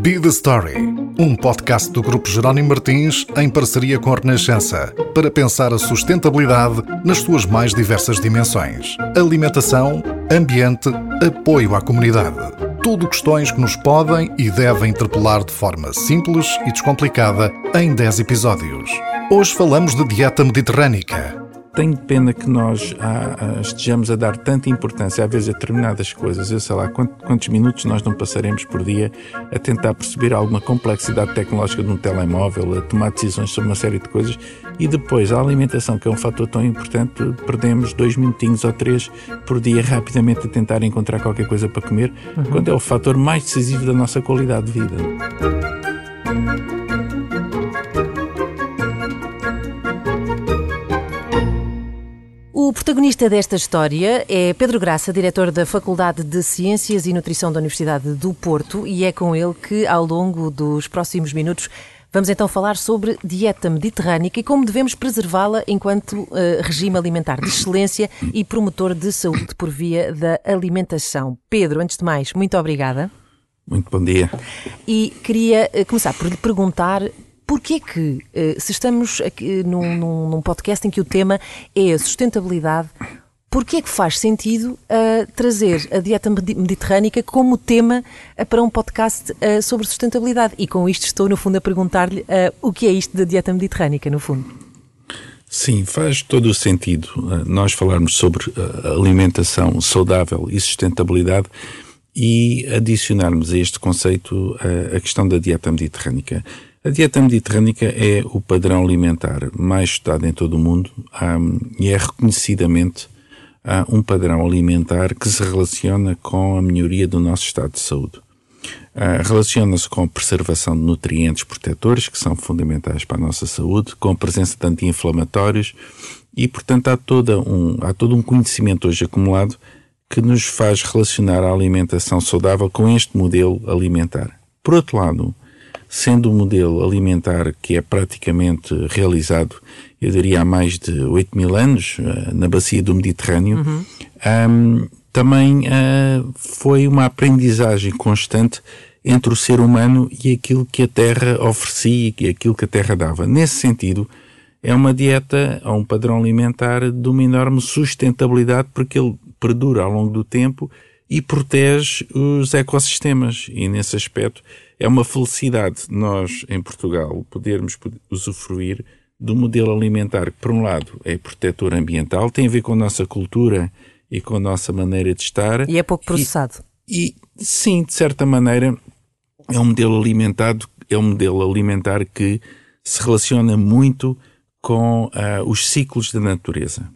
Be the Story, um podcast do Grupo Jerónimo Martins em parceria com a Renascença, para pensar a sustentabilidade nas suas mais diversas dimensões: alimentação, ambiente, apoio à comunidade. Tudo questões que nos podem e devem interpelar de forma simples e descomplicada em 10 episódios. Hoje falamos de dieta mediterrânica tenho pena que nós ah, estejamos a dar tanta importância, às vezes, a determinadas coisas. Eu sei lá quantos minutos nós não passaremos por dia a tentar perceber alguma complexidade tecnológica de um telemóvel, a tomar decisões sobre uma série de coisas e depois a alimentação, que é um fator tão importante, perdemos dois minutinhos ou três por dia rapidamente a tentar encontrar qualquer coisa para comer, uhum. quando é o fator mais decisivo da nossa qualidade de vida. O protagonista desta história é Pedro Graça, diretor da Faculdade de Ciências e Nutrição da Universidade do Porto, e é com ele que, ao longo dos próximos minutos, vamos então falar sobre dieta mediterrânica e como devemos preservá-la enquanto uh, regime alimentar de excelência e promotor de saúde por via da alimentação. Pedro, antes de mais, muito obrigada. Muito bom dia. E queria uh, começar por lhe perguntar Porquê que, eh, se estamos aqui num, num, num, podcast em que o tema é a sustentabilidade, porquê é que faz sentido uh, trazer a dieta mediterrânica como tema uh, para um podcast uh, sobre sustentabilidade? E com isto estou, no fundo, a perguntar-lhe o que é isto da dieta mediterrânica, no fundo. Sim, faz todo o sentido nós falarmos sobre alimentação saudável e sustentabilidade e adicionarmos a este conceito a questão da dieta mediterrânica. A dieta mediterrânica é o padrão alimentar mais estudado em todo o mundo um, e é reconhecidamente uh, um padrão alimentar que se relaciona com a melhoria do nosso estado de saúde. Uh, Relaciona-se com a preservação de nutrientes protetores, que são fundamentais para a nossa saúde, com a presença de anti-inflamatórios e, portanto, há, toda um, há todo um conhecimento hoje acumulado que nos faz relacionar a alimentação saudável com este modelo alimentar. Por outro lado, sendo um modelo alimentar que é praticamente realizado, eu diria, há mais de 8 mil anos, uh, na bacia do Mediterrâneo, uhum. um, também uh, foi uma aprendizagem constante entre o ser humano e aquilo que a Terra oferecia e aquilo que a Terra dava. Nesse sentido, é uma dieta ou um padrão alimentar de uma enorme sustentabilidade porque ele perdura ao longo do tempo e protege os ecossistemas. E nesse aspecto é uma felicidade nós, em Portugal, podermos usufruir do modelo alimentar que, por um lado, é protetor ambiental, tem a ver com a nossa cultura e com a nossa maneira de estar. E é pouco processado. E, e sim, de certa maneira, é um modelo alimentado, é um modelo alimentar que se relaciona muito com uh, os ciclos da natureza.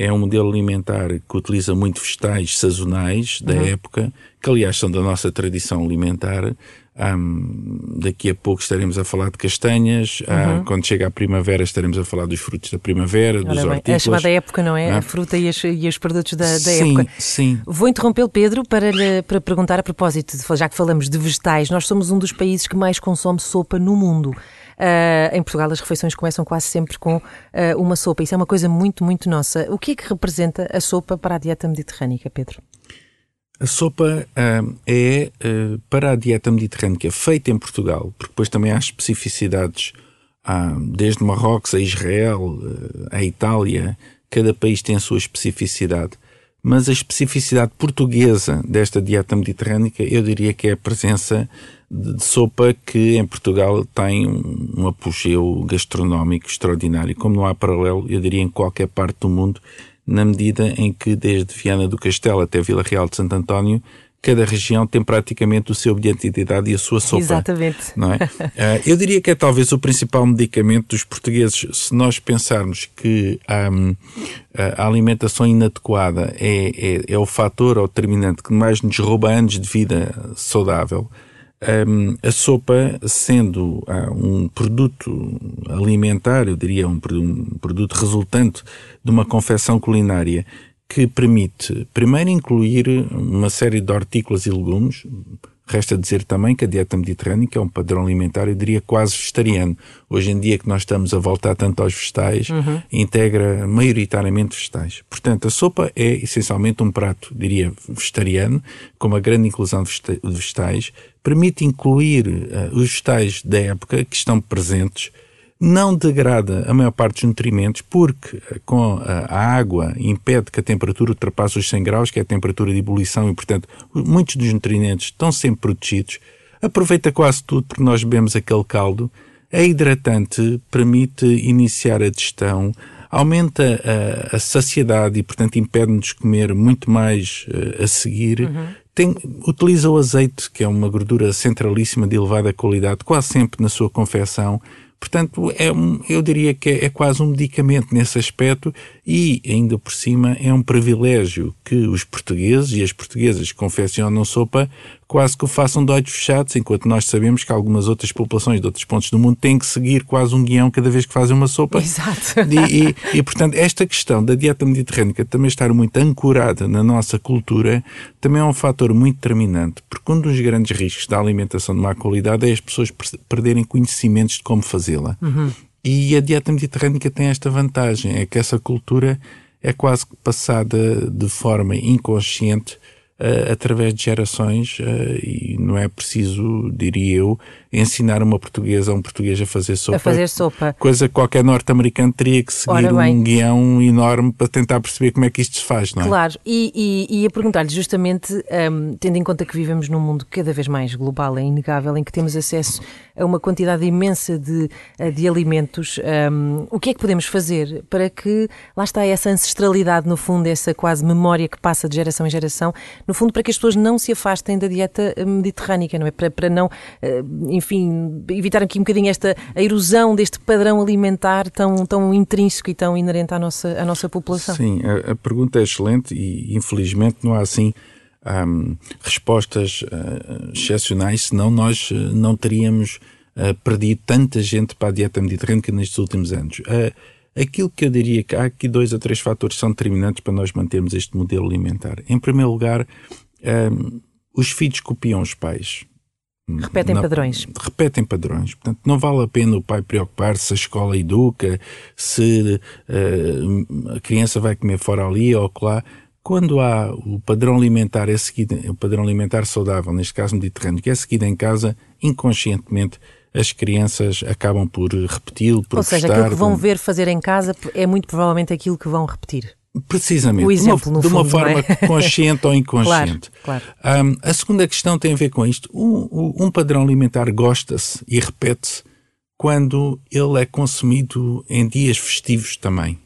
É um modelo alimentar que utiliza muito vegetais sazonais da uhum. época, que aliás são da nossa tradição alimentar, um, daqui a pouco estaremos a falar de castanhas. Ah, uhum. Uh, quando chega a primavera, estaremos a falar dos frutos da primavera, dos bem, hortícolas. É a chamada época, não é? A fruta e, as, e os produtos da, da sim, época. Sim. Vou interromper Pedro para, lhe, para perguntar a propósito, já que falamos de vegetais, nós somos um dos países que mais consome sopa no mundo. Uh, em Portugal as refeições começam quase sempre com uh, uma sopa. Isso é uma coisa muito, muito nossa. O que é que representa a sopa para a dieta mediterrânica, Pedro? A sopa uh, é para a dieta mediterrânica feita em Portugal, porque depois também há especificidades, desde Marrocos a Israel, a Itália, cada país tem a sua especificidade. Mas a especificidade portuguesa desta dieta mediterrânica, eu diria que é a presença de, sopa que em Portugal tem um, um apogeu gastronómico extraordinário. Como não há paralelo, eu diria, em qualquer parte do mundo na medida em que desde Viana do Castelo até Vila Real de Santo António cada região tem praticamente o seu objeto de identidade e a sua sopa. Exatamente. Não é? uh, eu diria que é talvez o principal medicamento dos portugueses. Se nós pensarmos que um, a alimentação inadequada é, é, é o fator ou determinante que mais nos rouba anos de vida saudável, um, a sopa, sendo um produto alimentar, eu diria um, um, produto resultante de uma confecção culinária que permite, primeiro, incluir uma série de hortícolas e legumes, Resta dizer também que a dieta mediterrânica é um padrão alimentar, eu diria, quase vegetariano. Hoje em dia que nós estamos a voltar tanto aos vegetais, uhum. integra maioritariamente vegetais. Portanto, a sopa é essencialmente um prato, diria, vegetariano, com uma grande inclusão de vegetais, permite incluir uh, os vegetais da época que estão presentes, não degrada a maior parte dos nutrimentos, porque eh, com a, a, água impede que a temperatura ultrapasse os 100 graus, que é a temperatura de ebulição, e portanto muitos dos nutrientes estão sempre protegidos. Aproveita quase tudo porque nós bebemos aquele caldo. É hidratante, permite iniciar a digestão, aumenta a, a saciedade e, portanto, impede-nos comer muito mais uh, a seguir. Uhum. Tem, utiliza o azeite, que é uma gordura centralíssima de elevada qualidade, quase sempre na sua confecção. Portanto, é um, eu diria que é, é, quase um medicamento nesse aspecto e, ainda por cima, é um privilégio que os portugueses e as portuguesas que confeccionam sopa quase que o façam de olhos fechados, enquanto nós sabemos que algumas outras populações de outros pontos do mundo têm que seguir quase um guião cada vez que fazem uma sopa. Exato. E, e, e portanto, esta questão da dieta mediterrânica também estar muito ancorada na nossa cultura também é um fator muito determinante, porque um dos grandes riscos da alimentação de má qualidade é as pessoas perderem conhecimentos de como fazê-la. Uhum. E a dieta mediterrânica tem esta vantagem, é que essa cultura é quase passada de forma inconsciente uh, através de gerações uh, e não é preciso, diria eu, ensinar uma portuguesa a um português a fazer sopa. A fazer sopa. Coisa que qualquer norte-americano teria que seguir um guião enorme para tentar perceber como é que isto se faz, não é? Claro, e, e, e a perguntar-lhe justamente, um, tendo em conta que vivemos num mundo cada vez mais global, é inegável, em que temos acesso a uma quantidade imensa de, eh, de alimentos, um, o que é que podemos fazer para que, lá está essa ancestralidade, no fundo, essa quase memória que passa de geração em geração, no fundo, para que as pessoas não se afastem da dieta mediterrânica, não é? Para, para não, uh, enfim, evitar aqui um bocadinho esta a erosão deste padrão alimentar tão, tão intrínseco e tão inerente à nossa, à nossa população. Sim, a, a pergunta é excelente e infelizmente não há assim um, respostas uh, excepcionais, senão nós uh, não teríamos uh, perdido tanta gente para a dieta mediterrânea nestes últimos anos. aquilo que eu diria que há aqui dois ou três fatores que são determinantes para nós mantermos este modelo alimentar. Em primeiro lugar, um, os filhos copiam os pais. Repetem não, padrões. Repetem padrões. Portanto, não vale a pena o pai preocupar-se se a escola educa, se uh, a criança vai comer fora ali ou lá. Quando há o padrão alimentar é seguido, o padrão alimentar saudável, neste caso mediterrâneo, que é seguido em casa, inconscientemente as crianças acabam por repeti-lo, por Ou seja, aquilo que vão ver fazer em casa é muito provavelmente aquilo que vão repetir. Precisamente. O exemplo, uma, de uma fundo, forma é? consciente ou inconsciente. Claro, claro. Um, a segunda questão tem a ver com isto. Um, um padrão alimentar gosta-se e repete-se quando ele é consumido em dias festivos também.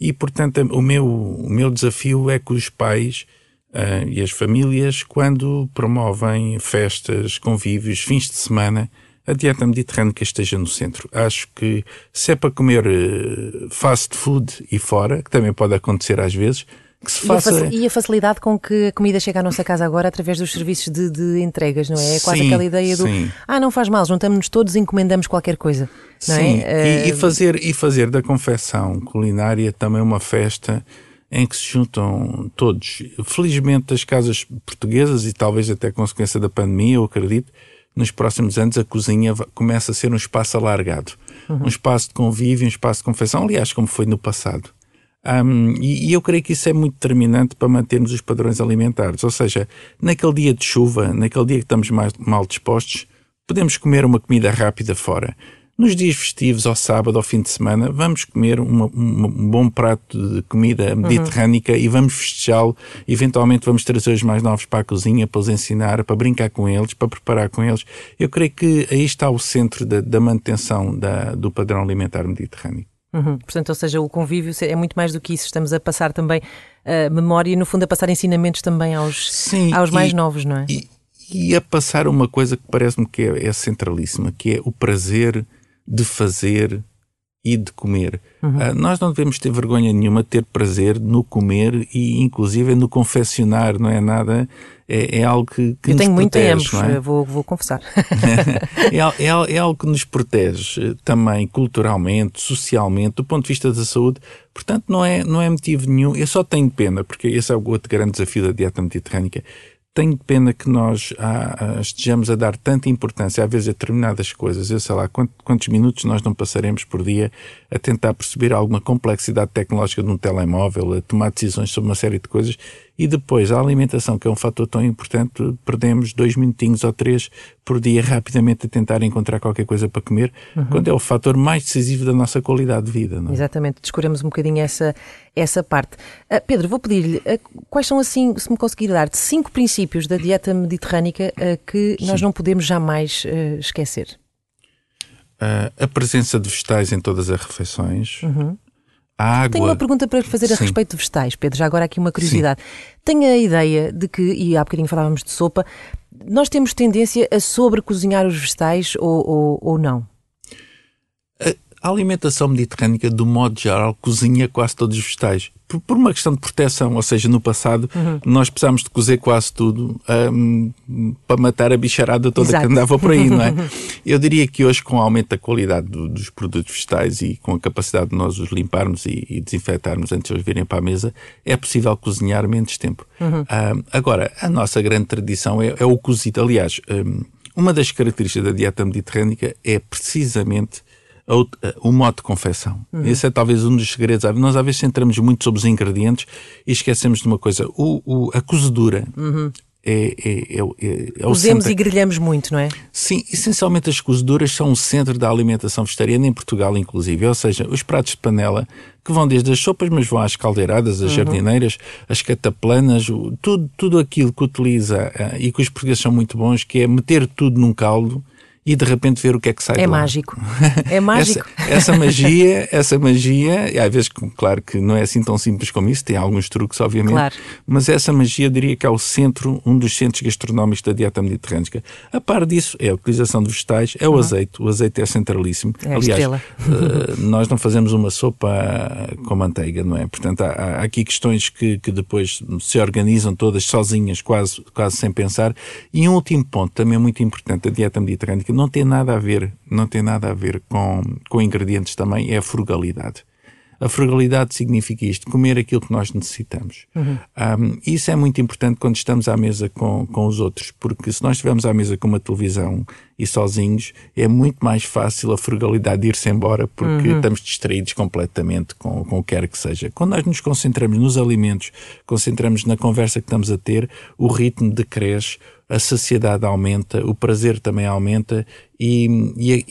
E, portanto, o meu, o meu desafio é que os pais uh, e as famílias, quando promovem festas, convívios, fins de semana, a dieta mediterrânica esteja no centro. Acho que se é para comer uh, fast food e fora, que também pode acontecer às vezes, que se faça... E a, facilidade com que a comida chega à nossa casa agora através dos serviços de, de entregas, não é? É quase sim, aquela ideia do sim. ah, não faz mal, juntamos-nos todos e encomendamos qualquer coisa. Não é? sim, é? e, e, fazer, e fazer da confecção culinária também uma festa em que se juntam todos. Felizmente as casas portuguesas, e talvez até consequência da pandemia, eu acredito, nos próximos anos a cozinha começa a ser um espaço alargado. Uhum. Um espaço de convívio, um espaço de confecção, aliás, como foi no passado. Um, e, e, eu creio que isso é muito determinante para mantermos os padrões alimentares. Ou seja, naquele dia de chuva, naquele dia que estamos mais mal dispostos, podemos comer uma comida rápida fora. Nos dias festivos, ao sábado, ao fim de semana, vamos comer uma, um bom prato de comida mediterrânica uhum. e vamos festejá-lo. Eventualmente vamos trazer os mais novos para a cozinha, para os ensinar, para brincar com eles, para preparar com eles. Eu creio que aí está o centro da, da manutenção da, do padrão alimentar mediterrâneo. Uhum. Portanto, ou seja, o convívio é muito mais do que isso. Estamos a passar também a memória e, no fundo, a passar ensinamentos também aos, Sim, aos mais novos, não é? E, e a passar uma coisa que parece-me que é, é centralíssima, que é o prazer de fazer e de comer. Uhum. Uh, nós não devemos ter vergonha nenhuma de ter prazer no comer e, inclusive, no confeccionar, não é nada. É, é algo que, que Eu nos tenho protege, muito tempo, é? vou, vou confessar. é, é, é, algo que nos protege também culturalmente, socialmente, do ponto de vista da saúde. Portanto, não é, não é motivo nenhum. Eu só tenho pena, porque esse é o outro grande desafio da dieta mediterrânica tenho pena que nós estejamos a dar tanta importância, às vezes, a determinadas coisas. Eu sei lá quantos minutos nós não passaremos por dia a tentar perceber alguma complexidade tecnológica de um telemóvel, a tomar decisões sobre uma série de coisas e depois a alimentação, que é um fator tão importante, perdemos dois minutinhos ou três por dia rapidamente a tentar encontrar qualquer coisa para comer, uhum. quando é o fator mais decisivo da nossa qualidade de vida. Não é? Exatamente, descuramos um bocadinho essa, essa parte. Uh, Pedro, vou pedir-lhe uh, quais são, assim, se me conseguir dar, cinco princípios da dieta mediterrânica uh, que Sim. nós não podemos jamais esquecer. a presença de vegetais em todas as refeições. Uhum água. Tenho uma pergunta para fazer a Sim. respeito de vegetais, Pedro. Já agora aqui uma curiosidade. Sim. Tenho a ideia de que, e há bocadinho falávamos de sopa, nós temos tendência a sobrecozinhar os vegetais ou, ou, ou não? A alimentação mediterrânica, do modo geral, cozinha quase todos os vegetais. Por, por uma questão de proteção, ou seja, no passado uhum. nós precisámos de cozer quase tudo um, para matar a bicharada toda Exato. que andava por aí, não é? Eu diria que hoje, com o aumento da qualidade do, dos produtos vegetais e com a capacidade de nós os limparmos e, e, desinfetarmos antes de eles virem para a mesa, é possível cozinhar menos tempo. Uhum. Um, agora, a nossa grande tradição é, é o cozido. Aliás, um, uma das características da dieta mediterrânica é precisamente o modo de confecção. Uhum. Esse é talvez um dos segredos. Nós às vezes centramos muito sobre os ingredientes e esquecemos de uma coisa. O, o a cozedura uhum. é, é, é, é, é Cozemos centro... e grelhamos muito, não é? Sim, essencialmente as cozeduras são o centro da alimentação vegetariana em Portugal, inclusive. Ou seja, os pratos de panela que vão desde as sopas, mas vão às caldeiradas, às uhum. jardineiras, às cataplanas, tudo, tudo aquilo que utiliza uh, e que os portugueses são muito bons, que é meter tudo num caldo e de repente ver o que é que sai é mágico. É mágico. essa, essa, magia essa magia às vezes claro que não é assim tão simples como isso tem alguns truques obviamente claro. mas essa magia diria que é o centro um dos centros gastronómicos da dieta mediterrânea a par disso é a utilização de vegetais é o uhum. azeite o azeite é centralíssimo. É aliás uh, nós não fazemos uma sopa com manteiga não é? Portanto há, há aqui questões que, que depois se organizam todas sozinhas quase quase sem pensar. E um último ponto também muito importante da dieta mediterrânea não tem nada a ver, não tem nada a ver com, com ingredientes também, é a frugalidade. A frugalidade significa isto, comer aquilo que nós necessitamos. Uhum. Um, isso é muito importante quando estamos à mesa com, com os outros, porque se nós estivermos à mesa com uma televisão e sozinhos, é muito mais fácil a frugalidade ir-se embora, porque uhum. estamos distraídos completamente com, com o que quer que seja. Quando nós nos concentramos nos alimentos, concentramos na conversa que estamos a ter, o ritmo decresce, a saciedade aumenta, o prazer também aumenta e, e,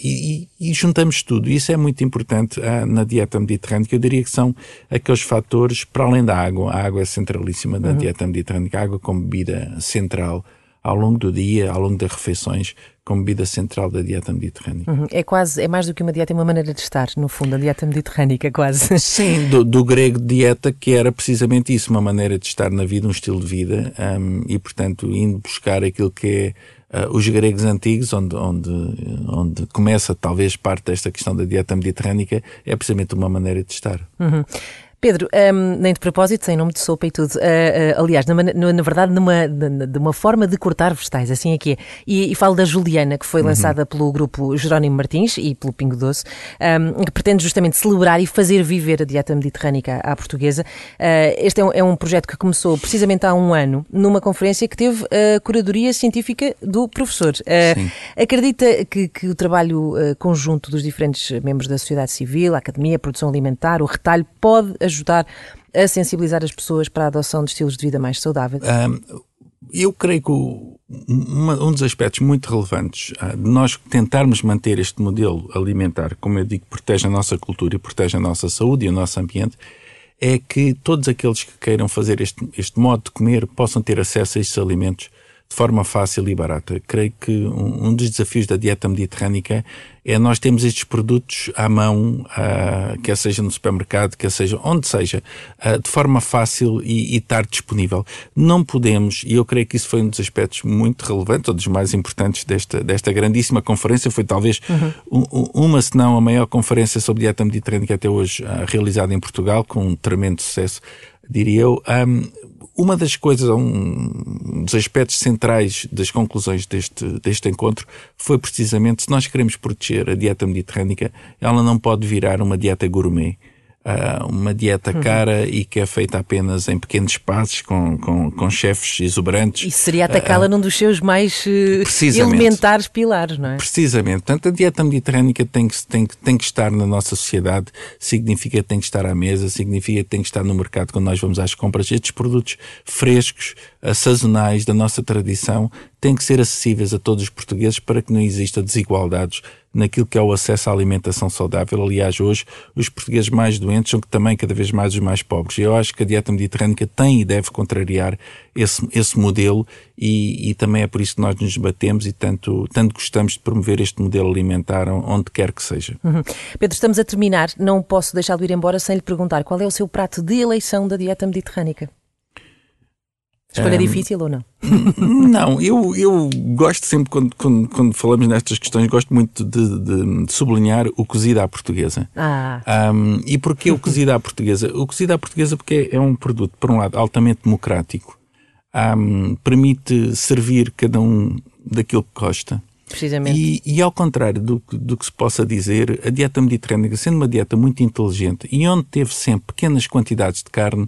e, e juntamos tudo. Isso é muito importante ah, na dieta mediterrânea, que eu diria que são aqueles fatores, para além da água, a água é centralíssima na uhum. dieta mediterrânea, a água como bebida central ao longo do dia, ao longo das refeições, como bebida central da dieta mediterrânea. Uhum. É quase, é mais do que uma dieta, é uma maneira de estar, no fundo, a dieta mediterrânica quase. Sim, do, do grego dieta, que era precisamente isso, uma maneira de estar na vida, um estilo de vida, um, e portanto indo buscar aquilo que é uh, os gregos antigos, onde, onde, onde começa talvez parte desta questão da dieta mediterrânica, é precisamente uma maneira de estar. Uhum. Pedro, um, nem de propósito, sem nome de sopa e tudo. Uh, uh, aliás, na, na, verdade, numa, de uma forma de cortar vegetais, assim aqui é. E, e falo da Juliana, que foi uhum. lançada pelo grupo Jerónimo Martins e pelo Pingo Doce, um, que pretende justamente celebrar e fazer viver a dieta mediterrânica à portuguesa. Uh, este é um, é um, projeto que começou precisamente há um ano, numa conferência que teve a curadoria científica do professor. acredita que, que, o trabalho conjunto dos diferentes membros da sociedade civil, a academia, a produção alimentar, o retalho, pode ajudar a sensibilizar as pessoas para a adoção de estilos de vida mais saudáveis? Um, eu creio que uma, um dos aspectos muito relevantes uh, de nós tentarmos manter este modelo alimentar, como eu digo, protege a nossa cultura e protege a nossa saúde e o nosso ambiente, é que todos aqueles que queiram fazer este, este modo de comer possam ter acesso a estes alimentos de forma fácil e barata. Creio que um, um dos desafios da dieta mediterrânica é nós temos estes produtos à mão, uh, quer seja no supermercado, quer seja onde seja, uh, de forma fácil e, e, estar disponível. Não podemos, e eu creio que isso foi um dos aspectos muito relevantes, ou dos mais importantes desta, desta grandíssima conferência, foi talvez uhum. um, uma, se não a maior conferência sobre dieta mediterrânica até hoje uh, realizada em Portugal, com um tremendo sucesso, diria eu. Um, uma das coisas, um dos aspectos centrais das conclusões deste, deste encontro foi precisamente se nós queremos proteger a dieta mediterrânica, ela não pode virar uma dieta gourmet. Uh, uma dieta uhum. cara e que é feita apenas em pequenos espaços com, com, com chefes exuberantes. E seria atacá-la uh, num dos seus mais uh, elementares pilares, não é? Precisamente. Portanto, a dieta mediterrânica tem que, tem, tem que estar na nossa sociedade, significa que tem que estar à mesa, significa que tem que estar no mercado quando nós vamos às compras. Estes produtos frescos, sazonais da nossa tradição têm que ser acessíveis a todos os portugueses para que não exista desigualdades naquilo que é o acesso à alimentação saudável. Aliás, hoje os portugueses mais doentes são também cada vez mais os mais pobres. Eu acho que a dieta mediterrânica tem e deve contrariar esse, esse modelo e, e também é por isso que nós nos batemos e tanto, tanto gostamos de promover este modelo alimentar onde quer que seja. Uhum. Pedro, estamos a terminar. Não posso deixar de ir embora sem lhe perguntar qual é o seu prato de eleição da dieta mediterrânica. Escolha um, difícil ou não? Não, eu, eu gosto sempre, quando, quando, quando falamos nestas questões, gosto muito de, de, de sublinhar o cozido à portuguesa. Ah. Um, e porquê o cozido à portuguesa? O cozido à portuguesa porque é um produto, por um lado, altamente democrático, um, permite servir cada um daquilo que gosta. Precisamente. E, e, ao contrário do, do que se possa dizer, a dieta mediterrânica, sendo uma dieta muito inteligente e onde teve sempre pequenas quantidades de carne,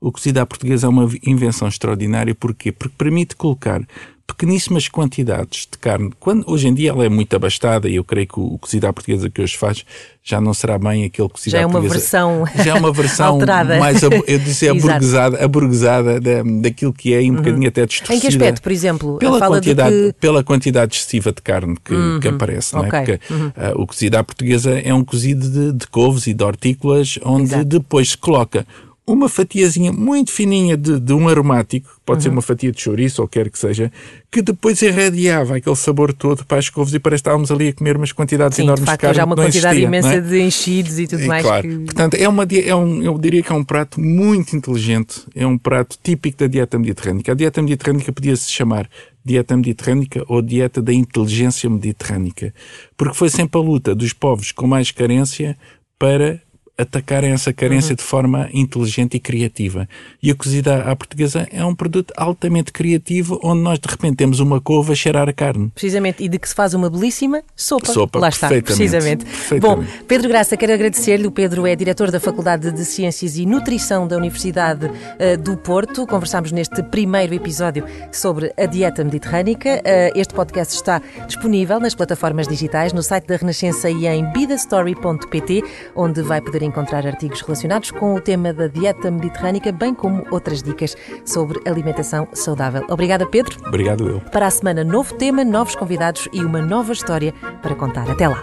o cozido à portuguesa é uma invenção extraordinária. Porquê? Porque permite colocar pequeníssimas quantidades de carne. Quando, hoje em dia ela é muito abastada e eu creio que o, cozido à portuguesa que hoje faz já não será bem aquele cozido já à portuguesa. Versão já é uma versão alterada. mais, eu disse, aburguesada, aburguesada da, daquilo que é e um uhum. bocadinho até distorcida. Em que aspecto, por exemplo? Pela, quantidade, que... pela quantidade excessiva de carne que, uhum. que aparece. Okay. Não é? Porque uhum. uh, o cozido à portuguesa é um cozido de, de couves e de hortícolas onde Exato. depois se coloca uma fatiazinha muito fininha de, de um aromático, pode uhum. ser uma fatia de chouriço ou quer que seja, que depois irradiava aquele sabor todo para as couves e parece que estávamos ali a comer umas quantidades Sim, enormes de, facto, de carne. Já uma quantidade existia, imensa é? de enchidos e tudo e, mais. Claro. Que... Portanto, é uma, é um, eu diria que é um prato muito inteligente, é um prato típico da dieta mediterrânica. A dieta mediterrânica podia-se chamar dieta mediterrânica ou dieta da inteligência mediterrânica, porque foi sempre a luta dos povos com mais carência para atacarem essa carência uhum. de forma inteligente e criativa. E a cozida à portuguesa é um produto altamente criativo, onde nós de repente temos uma couve a cheirar a carne. Precisamente, e de que se faz uma belíssima sopa. Sopa, Lá está, precisamente. Bom, Pedro Graça, quero agradecer-lhe. O Pedro é diretor da Faculdade de Ciências e Nutrição da Universidade uh, do Porto. Conversámos neste primeiro episódio sobre a dieta mediterrânica. Uh, este podcast está disponível nas plataformas digitais, no site da Renascença e em bidastory.pt, onde vai poder encontrar artigos relacionados com o tema da dieta mediterrânica, bem como outras dicas sobre alimentação saudável. Obrigada, Pedro. Obrigado, eu. Para a semana, novo tema, novos convidados e uma nova história para contar. Até lá.